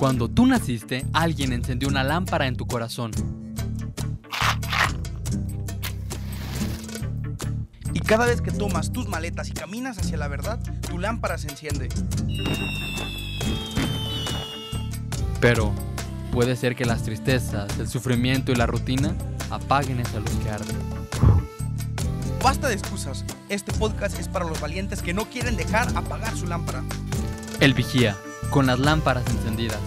Cuando tú naciste, alguien encendió una lámpara en tu corazón. Y cada vez que tomas tus maletas y caminas hacia la verdad, tu lámpara se enciende. Pero puede ser que las tristezas, el sufrimiento y la rutina apaguen esa luz que arde. Basta de excusas. Este podcast es para los valientes que no quieren dejar apagar su lámpara. El vigía, con las lámparas encendidas.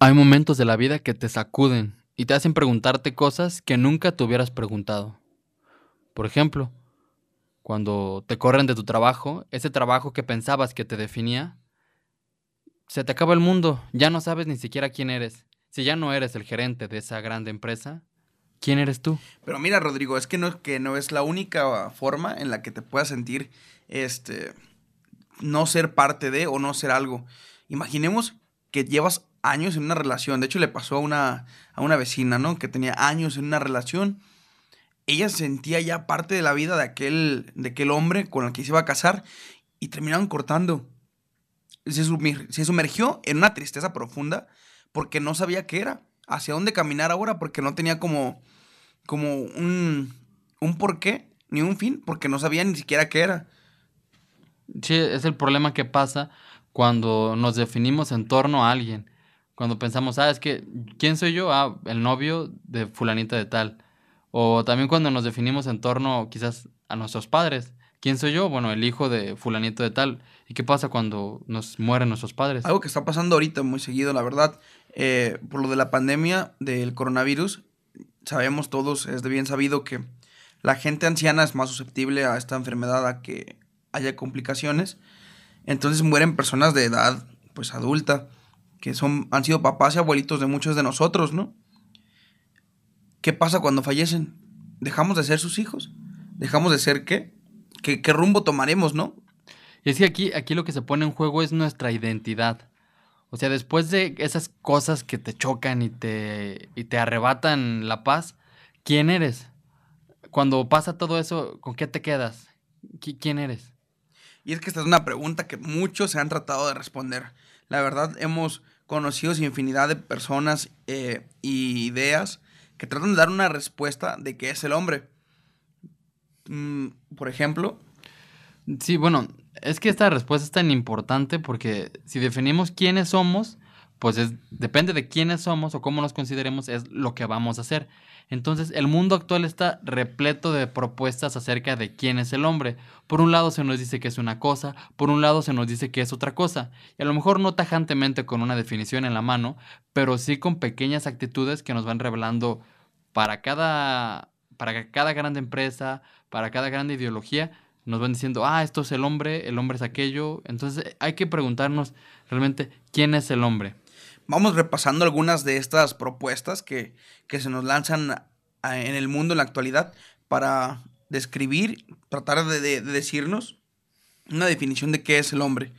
Hay momentos de la vida que te sacuden y te hacen preguntarte cosas que nunca te hubieras preguntado. Por ejemplo, cuando te corren de tu trabajo, ese trabajo que pensabas que te definía, se te acaba el mundo, ya no sabes ni siquiera quién eres. Si ya no eres el gerente de esa grande empresa, ¿quién eres tú? Pero mira, Rodrigo, es que no, que no es la única forma en la que te puedas sentir este no ser parte de o no ser algo. Imaginemos que llevas años en una relación. De hecho, le pasó a una, a una vecina, ¿no? Que tenía años en una relación. Ella sentía ya parte de la vida de aquel, de aquel hombre con el que se iba a casar y terminaron cortando. Se, se sumergió en una tristeza profunda porque no sabía qué era, hacia dónde caminar ahora, porque no tenía como, como un, un porqué ni un fin, porque no sabía ni siquiera qué era. Sí, es el problema que pasa cuando nos definimos en torno a alguien. Cuando pensamos, ah, es que, ¿quién soy yo? Ah, el novio de fulanita de tal. O también cuando nos definimos en torno quizás a nuestros padres. ¿Quién soy yo? Bueno, el hijo de fulanito de tal. ¿Y qué pasa cuando nos mueren nuestros padres? Algo que está pasando ahorita muy seguido, la verdad. Eh, por lo de la pandemia del coronavirus, sabemos todos, es de bien sabido que la gente anciana es más susceptible a esta enfermedad, a que haya complicaciones. Entonces mueren personas de edad, pues adulta que son, han sido papás y abuelitos de muchos de nosotros, ¿no? ¿Qué pasa cuando fallecen? ¿Dejamos de ser sus hijos? ¿Dejamos de ser qué? ¿Qué, rumbo tomaremos, no? Y es que aquí, aquí lo que se pone en juego es nuestra identidad. O sea, después de esas cosas que te chocan y te, y te arrebatan la paz, ¿quién eres? Cuando pasa todo eso, ¿con qué te quedas? ¿Quién eres? Y es que esta es una pregunta que muchos se han tratado de responder. La verdad, hemos conocidos infinidad de personas eh, y ideas que tratan de dar una respuesta de qué es el hombre. Mm, por ejemplo. Sí, bueno, es que esta respuesta es tan importante porque si definimos quiénes somos, pues depende de quiénes somos o cómo nos consideremos, es lo que vamos a hacer. Entonces, el mundo actual está repleto de propuestas acerca de quién es el hombre. Por un lado se nos dice que es una cosa, por un lado se nos dice que es otra cosa. Y a lo mejor no tajantemente con una definición en la mano, pero sí con pequeñas actitudes que nos van revelando para cada, para cada grande empresa, para cada grande ideología, nos van diciendo, ah, esto es el hombre, el hombre es aquello. Entonces hay que preguntarnos realmente quién es el hombre. Vamos repasando algunas de estas propuestas que, se nos lanzan en el mundo en la actualidad para describir, tratar de, decirnos una definición de qué es el hombre.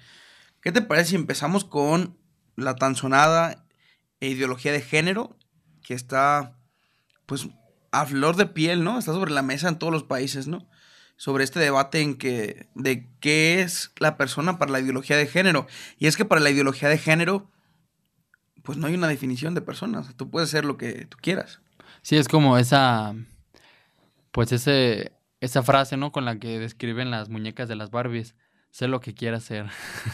¿Qué te parece si empezamos con la tan sonada ideología de género que está pues a flor de piel, ¿no? Está sobre la mesa en todos los países, ¿no? Sobre este debate en que de qué es la persona para la ideología de género. Y es que para la ideología de género pues no hay una definición de persona. tú puedes ser lo que tú quieras. Sí, es como esa, pues ese, esa frase, ¿no? Con la que describen las muñecas de las Barbies. Sé lo que quieras ser.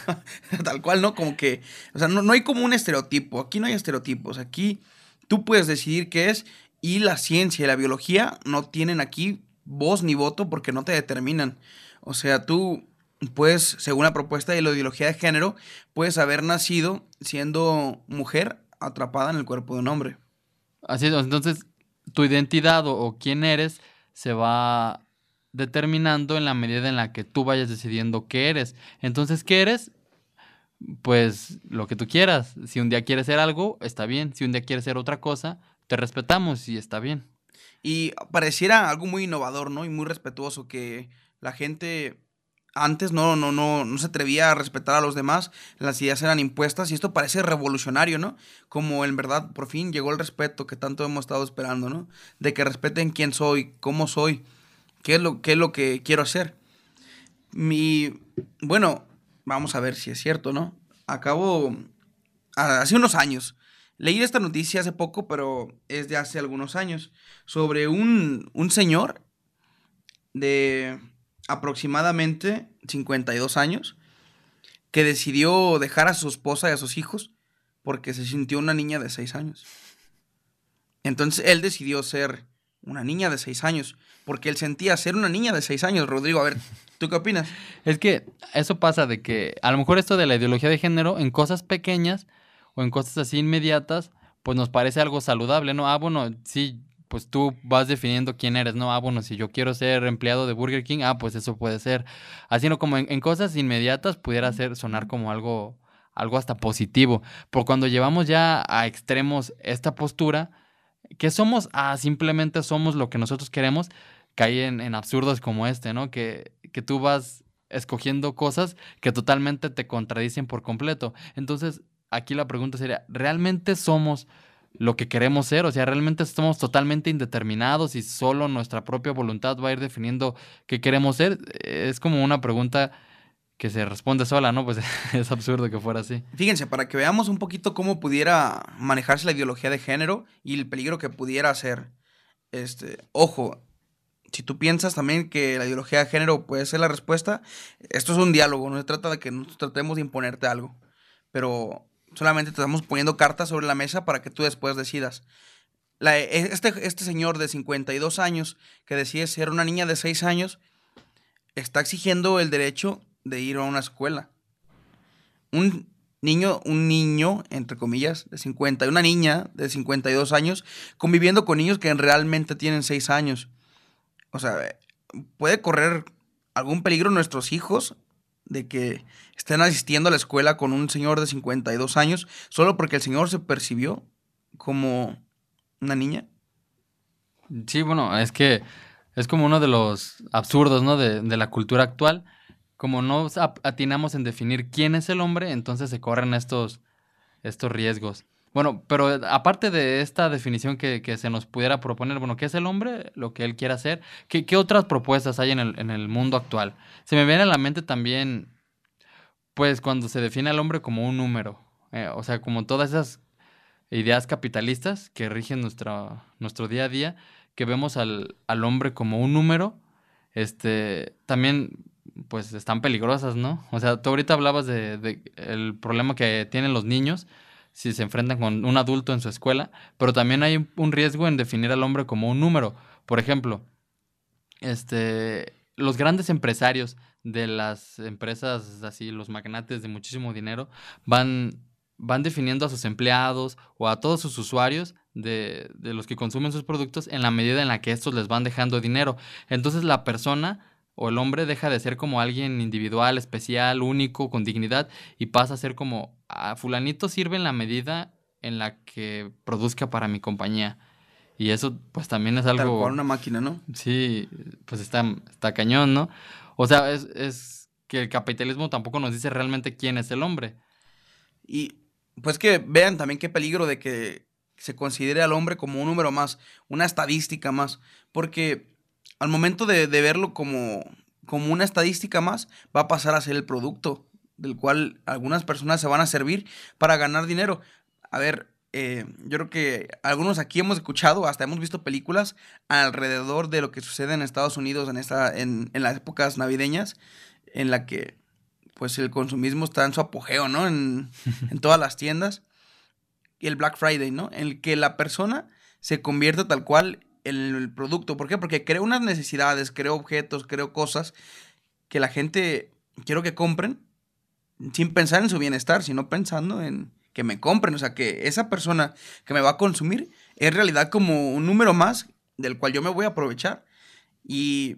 Tal cual, ¿no? Como que, o sea, no, no hay como un estereotipo. Aquí no hay estereotipos. Aquí tú puedes decidir qué es y la ciencia y la biología no tienen aquí voz ni voto porque no te determinan. O sea, tú pues, según la propuesta de la ideología de género, puedes haber nacido siendo mujer atrapada en el cuerpo de un hombre. Así es, entonces tu identidad o, quién eres se va determinando en la medida en la que tú vayas decidiendo qué eres. Entonces, ¿qué eres? Pues lo que tú quieras. Si un día quieres ser algo, está bien. Si un día quieres ser otra cosa, te respetamos y está bien. Y pareciera algo muy innovador, ¿no? Y muy respetuoso que la gente antes no, no, no, no se atrevía a respetar a los demás, las ideas eran impuestas y esto parece revolucionario, ¿no? Como en verdad por fin llegó el respeto que tanto hemos estado esperando, ¿no? De que respeten quién soy, cómo soy, qué es lo, qué es lo que quiero hacer. Mi, bueno, vamos a ver si es cierto, ¿no? Acabo, hace unos años, leí esta noticia hace poco, pero es de hace algunos años, sobre un, un señor de aproximadamente 52 años que decidió dejar a su esposa y a sus hijos porque se sintió una niña de 6 años. Entonces él decidió ser una niña de 6 años porque él sentía ser una niña de 6 años. Rodrigo, a ver, ¿tú qué opinas? Es que eso pasa de que a lo mejor esto de la ideología de género en cosas pequeñas o en cosas así inmediatas, pues nos parece algo saludable, ¿no? Ah, bueno, sí, pues tú vas definiendo quién eres, ¿no? Ah, bueno, si yo quiero ser empleado de Burger King, ah, pues eso puede ser. Así no como en, cosas inmediatas pudiera ser sonar como algo, algo hasta positivo. Pero cuando llevamos ya a extremos esta postura, que somos, ah, simplemente somos lo que nosotros queremos, cae en, en absurdos como este, ¿no? Que, que tú vas escogiendo cosas que totalmente te contradicen por completo. Entonces, aquí la pregunta sería, ¿realmente somos lo que queremos ser, o sea, realmente estamos totalmente indeterminados y solo nuestra propia voluntad va a ir definiendo qué queremos ser. Es como una pregunta que se responde sola, ¿no? Pues es absurdo que fuera así. Fíjense, para que veamos un poquito cómo pudiera manejarse la ideología de género y el peligro que pudiera ser. Este, ojo, si tú piensas también que la ideología de género puede ser la respuesta, esto es un diálogo, no se trata de que nosotros tratemos de imponerte algo. Pero Solamente te estamos poniendo cartas sobre la mesa para que tú después decidas. E, este, este señor de 52 años que decide ser una niña de 6 años está exigiendo el derecho de ir a una escuela. Un niño, un niño, entre comillas, de 50, y una niña de 52 años conviviendo con niños que realmente tienen 6 años. O sea, puede correr algún peligro nuestros hijos de que estén asistiendo a la escuela con un señor de 52 años solo porque el señor se percibió como una niña. Sí, bueno, es que es como uno de los absurdos, ¿no? De, de la cultura actual. Como no atinamos en definir quién es el hombre, entonces se corren estos, estos riesgos. Bueno, pero aparte de esta definición que, que, se nos pudiera proponer, bueno, ¿qué es el hombre? Lo que él quiere hacer. ¿Qué, qué otras propuestas hay en el, en el, mundo actual? Se me viene a la mente también, pues, cuando se define al hombre como un número. Eh, o sea, como todas esas ideas capitalistas que rigen nuestra, nuestro día a día, que vemos al, al hombre como un número, este, también, pues, están peligrosas, ¿no? O sea, tú ahorita hablabas de, de el problema que tienen los niños si se enfrentan con un adulto en su escuela, pero también hay un riesgo en definir al hombre como un número. Por ejemplo, este, los grandes empresarios de las empresas así, los magnates de muchísimo dinero, van, van definiendo a sus empleados o a todos sus usuarios de, de los que consumen sus productos en la medida en la que estos les van dejando dinero. Entonces la persona o el hombre deja de ser como alguien individual, especial, único, con dignidad y pasa a ser como a fulanito sirve en la medida en la que produzca para mi compañía. Y eso pues también es algo... Tal una máquina, ¿no? Sí, pues está, está cañón, ¿no? O sea, es, es que el capitalismo tampoco nos dice realmente quién es el hombre. Y pues que vean también qué peligro de que se considere al hombre como un número más, una estadística más, porque al momento de, de verlo como, como una estadística más, va a pasar a ser el producto del cual algunas personas se van a servir para ganar dinero. A ver, eh, yo creo que algunos aquí hemos escuchado, hasta hemos visto películas alrededor de lo que sucede en Estados Unidos en, esta, en, en las épocas navideñas, en la que pues el consumismo está en su apogeo, ¿no? En, en todas las tiendas. Y el Black Friday, ¿no? En el que la persona se convierte tal cual en el producto. ¿Por qué? Porque creo unas necesidades, creo objetos, creo cosas que la gente quiero que compren sin pensar en su bienestar, sino pensando en que me compren. O sea, que esa persona que me va a consumir es en realidad como un número más del cual yo me voy a aprovechar. Y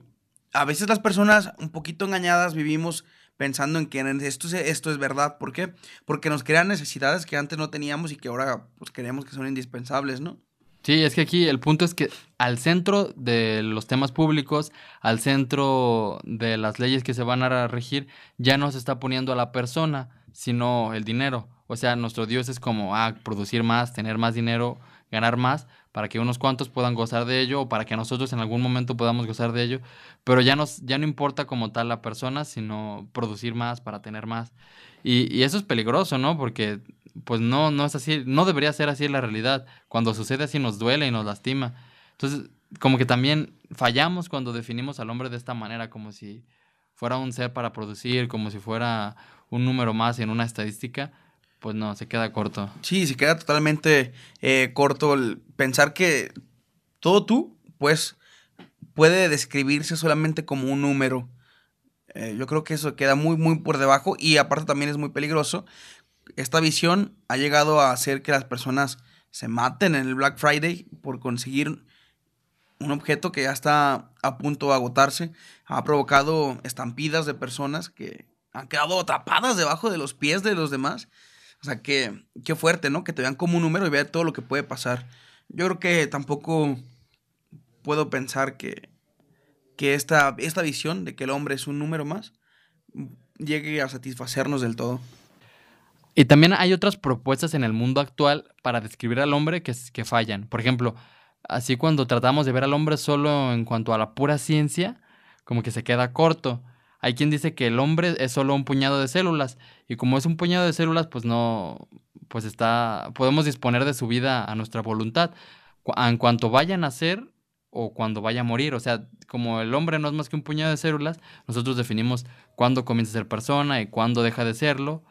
a veces las personas un poquito engañadas vivimos pensando en que esto es, esto es verdad. ¿Por qué? Porque nos crean necesidades que antes no teníamos y que ahora pues creemos que son indispensables, ¿no? Sí, es que aquí el punto es que al centro de los temas públicos, al centro de las leyes que se van a regir, ya no se está poniendo a la persona, sino el dinero. O sea, nuestro Dios es como, ah, producir más, tener más dinero, ganar más para que unos cuantos puedan gozar de ello o para que nosotros en algún momento podamos gozar de ello, pero ya, nos, ya no importa como tal la persona, sino producir más para tener más. Y, y eso es peligroso, ¿no? Porque pues no, no es así, no debería ser así la realidad. Cuando sucede así nos duele y nos lastima. Entonces, como que también fallamos cuando definimos al hombre de esta manera, como si fuera un ser para producir, como si fuera un número más en una estadística, pues no, se queda corto. Sí, se queda totalmente eh, corto el pensar que todo tú, pues, puede describirse solamente como un número. Eh, yo creo que eso queda muy, muy por debajo y aparte también es muy peligroso. Esta visión ha llegado a hacer que las personas se maten en el Black Friday por conseguir un objeto que ya está a punto de agotarse. Ha provocado estampidas de personas que han quedado atrapadas debajo de los pies de los demás. O sea, que, qué fuerte, ¿no? Que te vean como un número y vean todo lo que puede pasar. Yo creo que tampoco puedo pensar que, que esta, esta visión de que el hombre es un número más llegue a satisfacernos del todo. Y también hay otras propuestas en el mundo actual para describir al hombre que, que fallan. Por ejemplo, así cuando tratamos de ver al hombre solo en cuanto a la pura ciencia, como que se queda corto. Hay quien dice que el hombre es solo un puñado de células y como es un puñado de células, pues no, pues está, podemos disponer de su vida a nuestra voluntad en cuanto vaya a nacer o cuando vaya a morir. O sea, como el hombre no es más que un puñado de células, nosotros definimos cuándo comienza a ser persona y cuándo deja de serlo.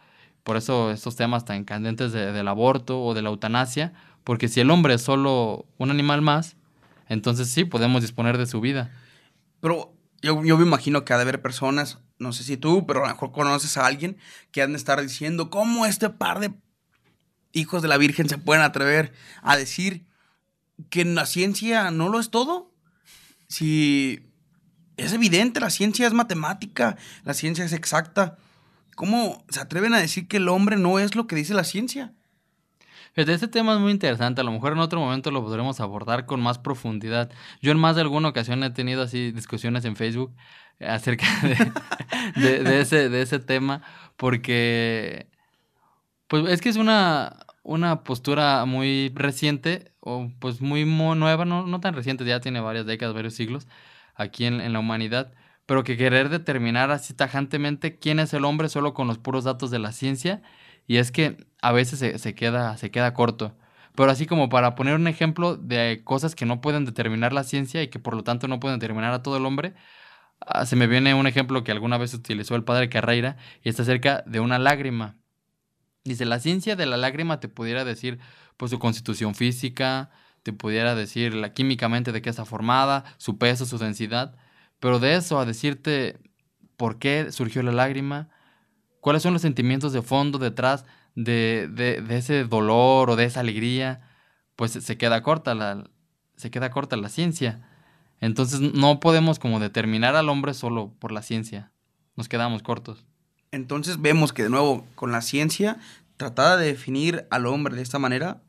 Por eso estos temas tan candentes del aborto o de la eutanasia, porque si el hombre es solo un animal más, entonces sí podemos disponer de su vida. Pero yo, me imagino que ha de haber personas, no sé si tú, pero a lo mejor conoces a alguien que han de estar diciendo cómo este par de hijos de la Virgen se pueden atrever a decir que la ciencia no lo es todo. Si es evidente, la ciencia es matemática, la ciencia es exacta. ¿Cómo se atreven a decir que el hombre no es lo que dice la ciencia? Este tema es muy interesante, a lo mejor en otro momento lo podremos abordar con más profundidad. Yo en más de alguna ocasión he tenido así discusiones en Facebook acerca de, ese, de ese tema, porque pues es que es una, una postura muy reciente, o pues muy nueva, no, no tan reciente, ya tiene varias décadas, varios siglos, aquí en, en la humanidad, pero que querer determinar así tajantemente quién es el hombre solo con los puros datos de la ciencia, y es que a veces se, queda, se queda corto. Pero así como para poner un ejemplo de cosas que no pueden determinar la ciencia y que por lo tanto no pueden determinar a todo el hombre, ah, se me viene un ejemplo que alguna vez utilizó el padre Carreira y está acerca de una lágrima. Dice, la ciencia de la lágrima te pudiera decir pues su constitución física, te pudiera decir la, químicamente de qué está formada, su peso, su densidad, pero de eso a decirte por qué surgió la lágrima, cuáles son los sentimientos de fondo detrás de, de, ese dolor o de esa alegría, pues se queda corta la, se queda corta la ciencia. Entonces no podemos como determinar al hombre solo por la ciencia. Nos quedamos cortos. Entonces vemos que de nuevo con la ciencia tratada de definir al hombre de esta manera,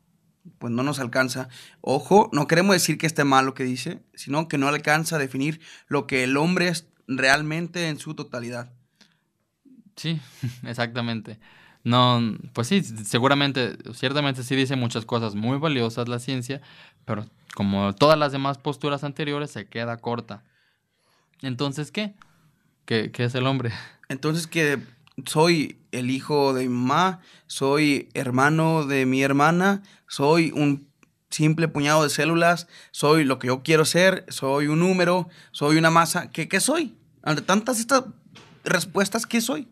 pues no nos alcanza. Ojo, no queremos decir que esté mal lo que dice, sino que no alcanza a definir lo que el hombre es realmente en su totalidad. Sí, exactamente. No, pues sí, seguramente, ciertamente sí dice muchas cosas muy valiosas la ciencia, pero como todas las demás posturas anteriores, se queda corta. Entonces, ¿qué? ¿Qué, qué es el hombre? Entonces, que soy el hijo de mi mamá, soy hermano de mi hermana, soy un simple puñado de células, soy lo que yo quiero ser, soy un número, soy una masa. ¿Qué, qué soy? Ante tantas estas respuestas, ¿qué soy?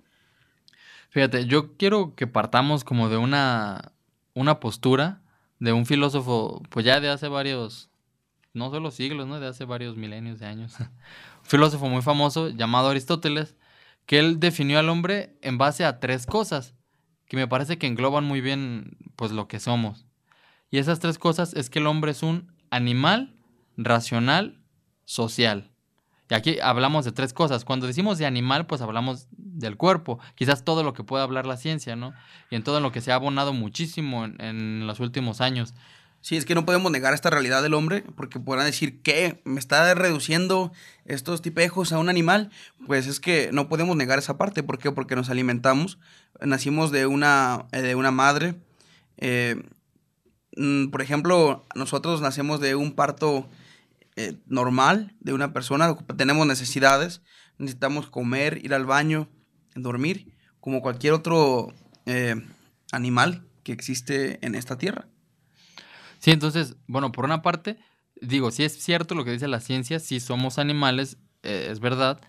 Fíjate, yo quiero que partamos como de una, una postura de un filósofo, pues ya de hace varios, no solo siglos, ¿no? De hace varios milenios de años. un filósofo muy famoso llamado Aristóteles, que él definió al hombre en base a tres cosas, que me parece que engloban muy bien, pues, lo que somos. Y esas tres cosas es que el hombre es un animal, racional, social. Y aquí hablamos de tres cosas. Cuando decimos de animal, pues hablamos del cuerpo. Quizás todo lo que puede hablar la ciencia, ¿no? Y en todo lo que se ha abonado muchísimo en, los últimos años. Sí, es que no podemos negar esta realidad del hombre, porque podrán decir que me está reduciendo estos tipejos a un animal. Pues es que no podemos negar esa parte. ¿Por qué? Porque nos alimentamos. Nacimos de una, eh, de una madre. Eh, mm, por ejemplo, nosotros nacemos de un parto eh, normal de una persona, tenemos necesidades, necesitamos comer, ir al baño, dormir, como cualquier otro eh, animal que existe en esta tierra. Sí, entonces, bueno, por una parte, digo, si es cierto lo que dice la ciencia, sí somos animales, eh, es verdad,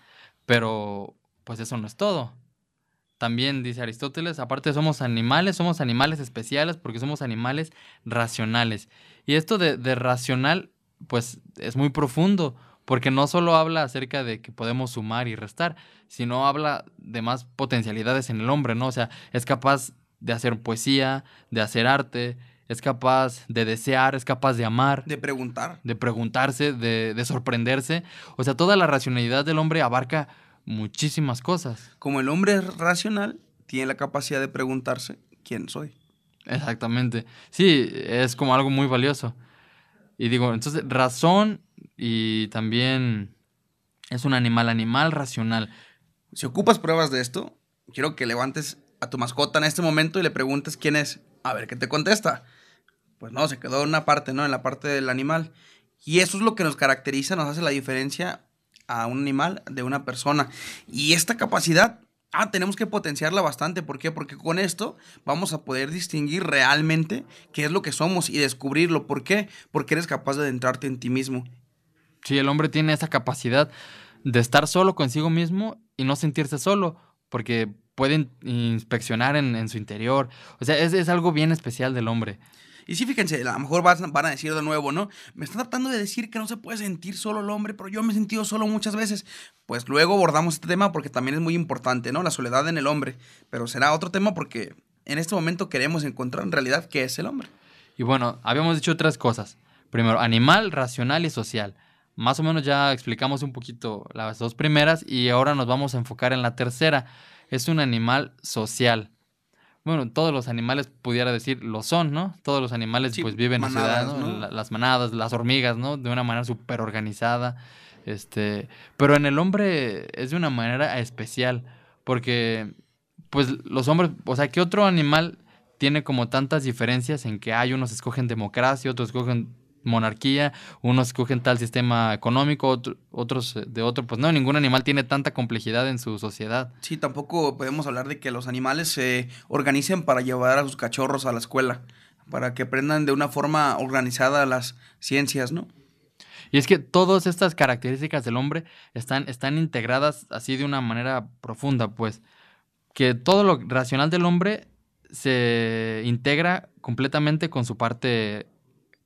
pero pues eso no es todo. También dice Aristóteles, aparte somos animales, somos animales especiales porque somos animales racionales. Y esto de, de racional, pues es muy profundo, porque no solo habla acerca de que podemos sumar y restar, sino habla de más potencialidades en el hombre, ¿no? O sea, es capaz de hacer poesía, de hacer arte, es capaz de desear, es capaz de amar. De preguntar. De preguntarse, de, de sorprenderse. O sea, toda la racionalidad del hombre abarca muchísimas cosas. Como el hombre es racional, tiene la capacidad de preguntarse quién soy. Exactamente. Sí, es como algo muy valioso. Y digo, entonces, razón y también es un animal, animal racional. Si ocupas pruebas de esto, quiero que levantes a tu mascota en este momento y le preguntes quién es. A ver qué te contesta. Pues no, se quedó en una parte, ¿no? En la parte del animal. Y eso es lo que nos caracteriza, nos hace la diferencia a un animal de una persona. Y esta capacidad, ah, tenemos que potenciarla bastante. ¿Por qué? Porque con esto vamos a poder distinguir realmente qué es lo que somos y descubrirlo. ¿Por qué? Porque eres capaz de adentrarte en ti mismo. Sí, el hombre tiene esa capacidad de estar solo consigo mismo y no sentirse solo, porque puede inspeccionar en, su interior. O sea, es, es algo bien especial del hombre. Y sí, fíjense, a lo mejor van, a decir de nuevo, ¿no? Me están tratando de decir que no se puede sentir solo el hombre, pero yo me he sentido solo muchas veces. Pues luego abordamos este tema porque también es muy importante, ¿no? La soledad en el hombre. Pero será otro tema porque en este momento queremos encontrar en realidad qué es el hombre. Y bueno, habíamos dicho tres cosas. Primero, animal, racional y social. Más o menos ya explicamos un poquito las dos primeras y ahora nos vamos a enfocar en la tercera. Es un animal social bueno, todos los animales pudiera decir lo son, ¿no? Todos los animales pues viven en ciudad, ¿no? Las manadas, las hormigas, ¿no? De una manera súper organizada. Este, pero en el hombre es de una manera especial, porque pues los hombres, o sea, ¿qué otro animal tiene como tantas diferencias en que hay unos escogen democracia, otros escogen monarquía, unos escogen tal sistema económico, otros de otro, pues no, ningún animal tiene tanta complejidad en su sociedad. Sí, tampoco podemos hablar de que los animales se organicen para llevar a sus cachorros a la escuela, para que aprendan de una forma organizada las ciencias, ¿no? Y es que todas estas características del hombre están, están integradas así de una manera profunda, pues, que todo lo racional del hombre se integra completamente con su parte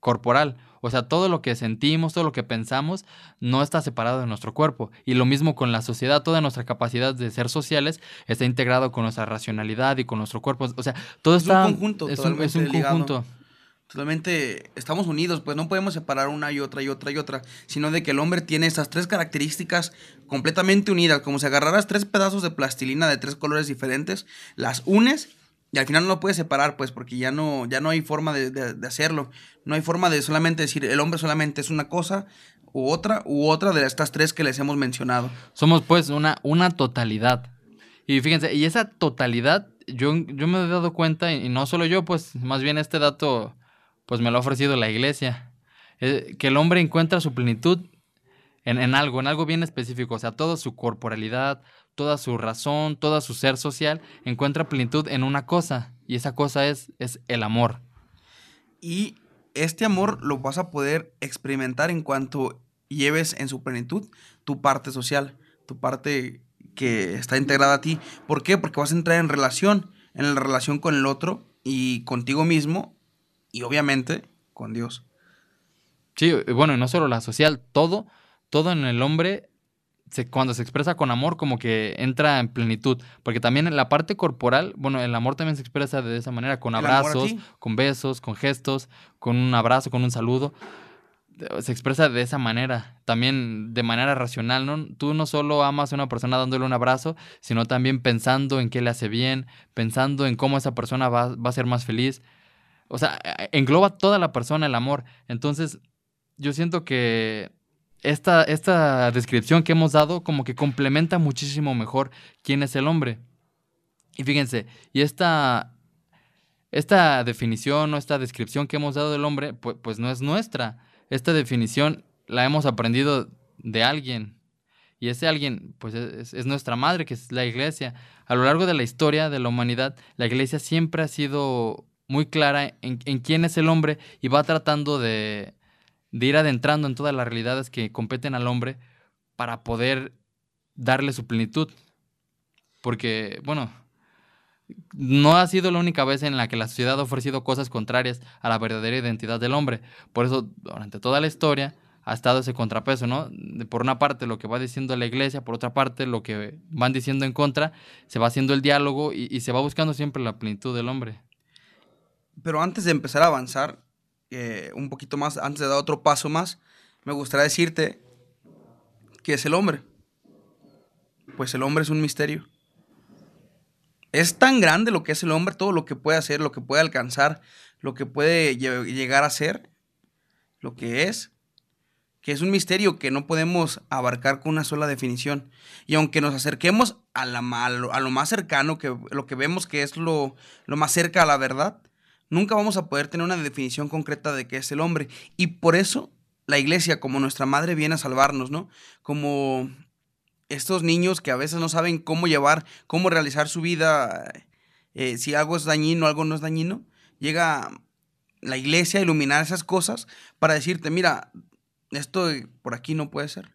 corporal. O sea, todo lo que sentimos, todo lo que pensamos, no está separado de nuestro cuerpo. Y lo mismo con la sociedad, toda nuestra capacidad de ser sociales está integrado con nuestra racionalidad y con nuestro cuerpo. O sea, todo está... Un conjunto, es un, es un conjunto. Totalmente, estamos unidos, pues no podemos separar una y otra y otra y otra, sino de que el hombre tiene estas tres características completamente unidas, como si agarraras tres pedazos de plastilina de tres colores diferentes, las unes y al final no lo puedes separar, pues, porque ya no, ya no hay forma de, hacerlo. No hay forma de solamente decir el hombre solamente es una cosa u otra, u otra de estas tres que les hemos mencionado. Somos, pues, una, una totalidad. Y fíjense, y esa totalidad, yo, yo me he dado cuenta, y no solo yo, pues, más bien este dato, pues, me lo ha ofrecido la iglesia. Eh, que el hombre encuentra su plenitud en, en algo, en algo bien específico. O sea, toda su corporalidad, toda su razón, todo su ser social, encuentra plenitud en una cosa, y esa cosa es, es el amor. Y este amor lo vas a poder experimentar en cuanto lleves en su plenitud tu parte social, tu parte que está integrada a ti. ¿Por qué? Porque vas a entrar en relación, en la relación con el otro y contigo mismo y obviamente con Dios. Sí, bueno, y no solo la social, todo, todo en el hombre cuando se expresa con amor, como que entra en plenitud. Porque también en la parte corporal, bueno, el amor también se expresa de esa manera, con abrazos, con besos, con gestos, con un abrazo, con un saludo. Se expresa de esa manera, también de manera racional, ¿no? Tú no solo amas a una persona dándole un abrazo, sino también pensando en qué le hace bien, pensando en cómo esa persona va, va a ser más feliz. O sea, engloba toda la persona el amor. Entonces, yo siento que esta, esta descripción que hemos dado como que complementa muchísimo mejor quién es el hombre. Y fíjense, y esta, esta definición o esta descripción que hemos dado del hombre, pues, pues no es nuestra. Esta definición la hemos aprendido de alguien. Y ese alguien, pues es, es, nuestra madre, que es la iglesia. A lo largo de la historia de la humanidad, la iglesia siempre ha sido muy clara en quién es el hombre y va tratando de, de ir adentrando en todas las realidades que competen al hombre para poder darle su plenitud. Porque, bueno, no ha sido la única vez en la que la sociedad ha ofrecido cosas contrarias a la verdadera identidad del hombre. Por eso, durante toda la historia, ha estado ese contrapeso, ¿no? Por una parte lo que va diciendo la iglesia, por otra parte lo que van diciendo en contra, se va haciendo el diálogo y, se va buscando siempre la plenitud del hombre. Pero antes de empezar a avanzar eh, un poquito más, antes de dar otro paso más, me gustaría decirte que es el hombre. Pues el hombre es un misterio. Es tan grande lo que es el hombre, todo lo que puede hacer, lo que puede alcanzar, lo que puede llegar a ser, lo que es, que es un misterio que no podemos abarcar con una sola definición. Y aunque nos acerquemos a, la, a, lo, más cercano, que lo que vemos que es lo, lo más cerca a la verdad, nunca vamos a poder tener una definición concreta de qué es el hombre. Y por eso la iglesia, como nuestra madre, viene a salvarnos, ¿no? Como estos niños que a veces no saben cómo llevar, cómo realizar su vida, eh, si algo es dañino, algo no es dañino, llega la iglesia a iluminar esas cosas para decirte, mira, esto por aquí no puede ser.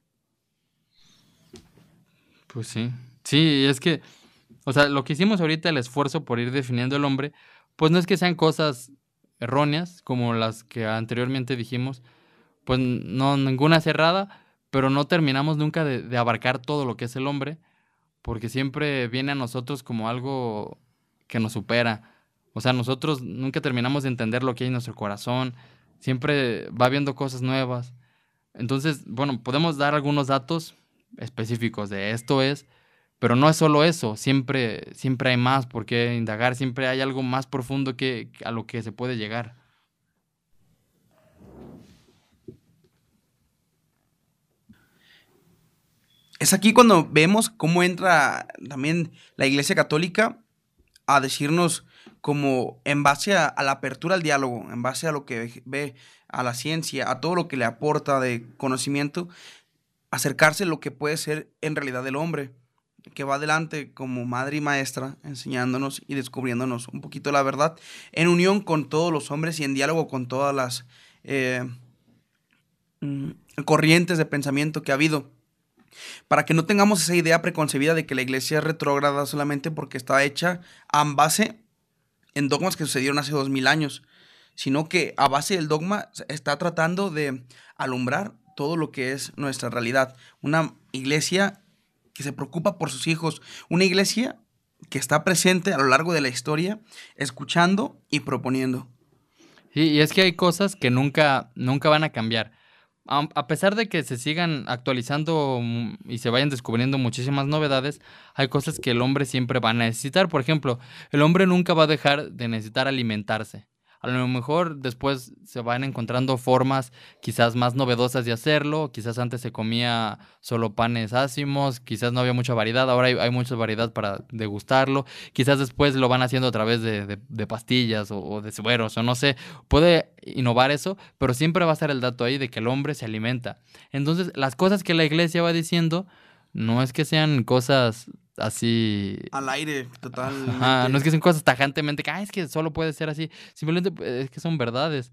Pues sí, sí, es que, o sea, lo que hicimos ahorita, el esfuerzo por ir definiendo el hombre, pues no es que sean cosas erróneas como las que anteriormente dijimos, pues no, ninguna cerrada, pero no terminamos nunca de, abarcar todo lo que es el hombre, porque siempre viene a nosotros como algo que nos supera. O sea, nosotros nunca terminamos de entender lo que hay en nuestro corazón, siempre va viendo cosas nuevas. Entonces, bueno, podemos dar algunos datos específicos de esto es, pero no es solo eso, siempre, siempre hay más por qué indagar, siempre hay algo más profundo que, a lo que se puede llegar. Es aquí cuando vemos cómo entra también la Iglesia Católica a decirnos como en base a, la apertura al diálogo, en base a lo que ve a la ciencia, a todo lo que le aporta de conocimiento, acercarse a lo que puede ser en realidad el hombre, que va adelante como madre y maestra, enseñándonos y descubriéndonos un poquito la verdad, en unión con todos los hombres y en diálogo con todas las eh, mm, corrientes de pensamiento que ha habido para que no tengamos esa idea preconcebida de que la iglesia es retrógrada solamente porque está hecha a base en dogmas que sucedieron hace dos mil años, sino que a base del dogma está tratando de alumbrar todo lo que es nuestra realidad. Una iglesia que se preocupa por sus hijos, una iglesia que está presente a lo largo de la historia, escuchando y proponiendo. y es que hay cosas que nunca, nunca van a cambiar a pesar de que se sigan actualizando mm, y se vayan descubriendo muchísimas novedades, hay cosas que el hombre siempre va a necesitar. Por ejemplo, el hombre nunca va a dejar de necesitar alimentarse. A lo mejor después se van encontrando formas quizás más novedosas de hacerlo. Quizás antes se comía solo panes ácimos, quizás no había mucha variedad, ahora hay, mucha variedad para degustarlo. Quizás después lo van haciendo a través de, pastillas o, de sueros o no sé. Puede innovar eso, pero siempre va a estar el dato ahí de que el hombre se alimenta. Entonces, las cosas que la iglesia va diciendo no es que sean cosas así. Al aire, total. no es que sean cosas tajantemente que, es que solo puede ser así. Simplemente pues, es que son verdades.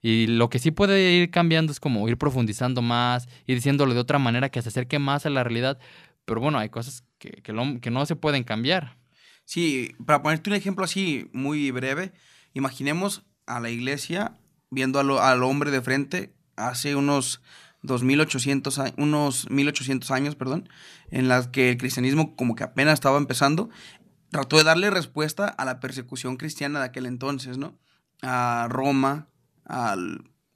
Y lo que sí puede ir cambiando es como ir profundizando más, ir diciéndolo de otra manera que se acerque más a la realidad. Pero bueno, hay cosas que, que, que no se pueden cambiar. Sí, para ponerte un ejemplo así muy breve, imaginemos a la iglesia viendo al hombre de frente hace unos 2800, unos 1800 años, perdón, en las que el cristianismo como que apenas estaba empezando, trató de darle respuesta a la persecución cristiana de aquel entonces, ¿no? A Roma, a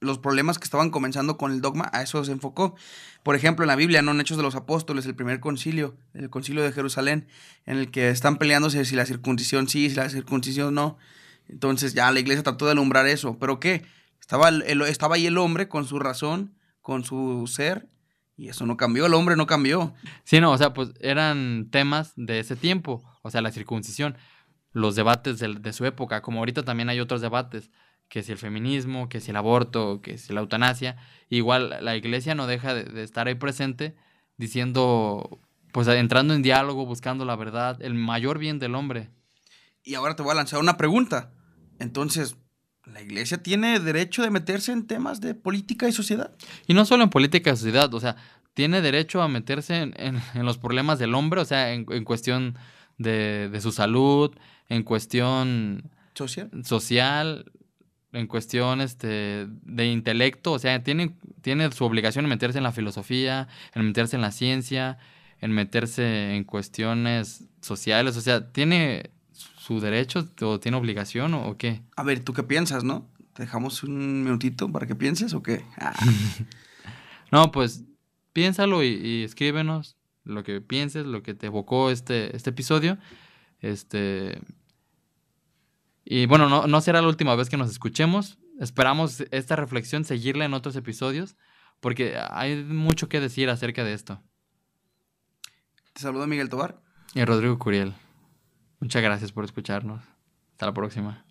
los problemas que estaban comenzando con el dogma, a eso se enfocó. Por ejemplo, en la Biblia, ¿no? En Hechos de los Apóstoles, el primer concilio, el concilio de Jerusalén, en el que están peleándose si la circuncisión sí, si la circuncisión no. Entonces ya la iglesia trató de alumbrar eso. ¿Pero qué? Estaba, estaba ahí el hombre con su razón, con su ser y eso no cambió, el hombre no cambió. Sí, no, o sea, pues eran temas de ese tiempo, o sea, la circuncisión. los debates de, de, su época, como ahorita también hay otros debates, que si el feminismo, que si el aborto, que si la eutanasia, igual la iglesia no deja de, de estar ahí presente diciendo, pues entrando en diálogo, buscando la verdad, el mayor bien del hombre. Y ahora te voy a lanzar una pregunta. Entonces, ¿la iglesia tiene derecho de meterse en temas de política y sociedad? Y no solo en política y sociedad, o sea, tiene derecho a meterse en, en, en los problemas del hombre, o sea, en, en cuestión de, de, su salud, en cuestión social, social en cuestión este, de intelecto, o sea, tiene, tiene su obligación en meterse en la filosofía, en meterse en la ciencia, en meterse en cuestiones sociales, o sea, tiene su derecho o tiene obligación o, o qué? A ver, ¿tú qué piensas, no? ¿Te dejamos un minutito para que pienses o qué? Ah. no, pues piénsalo y, y, escríbenos lo que pienses, lo que te evocó este, este episodio. Este. Y bueno, no, no será la última vez que nos escuchemos. Esperamos esta reflexión seguirla en otros episodios, porque hay mucho que decir acerca de esto. Te saluda Miguel Tobar. Y Rodrigo Curiel. Muchas gracias por escucharnos. Hasta la próxima.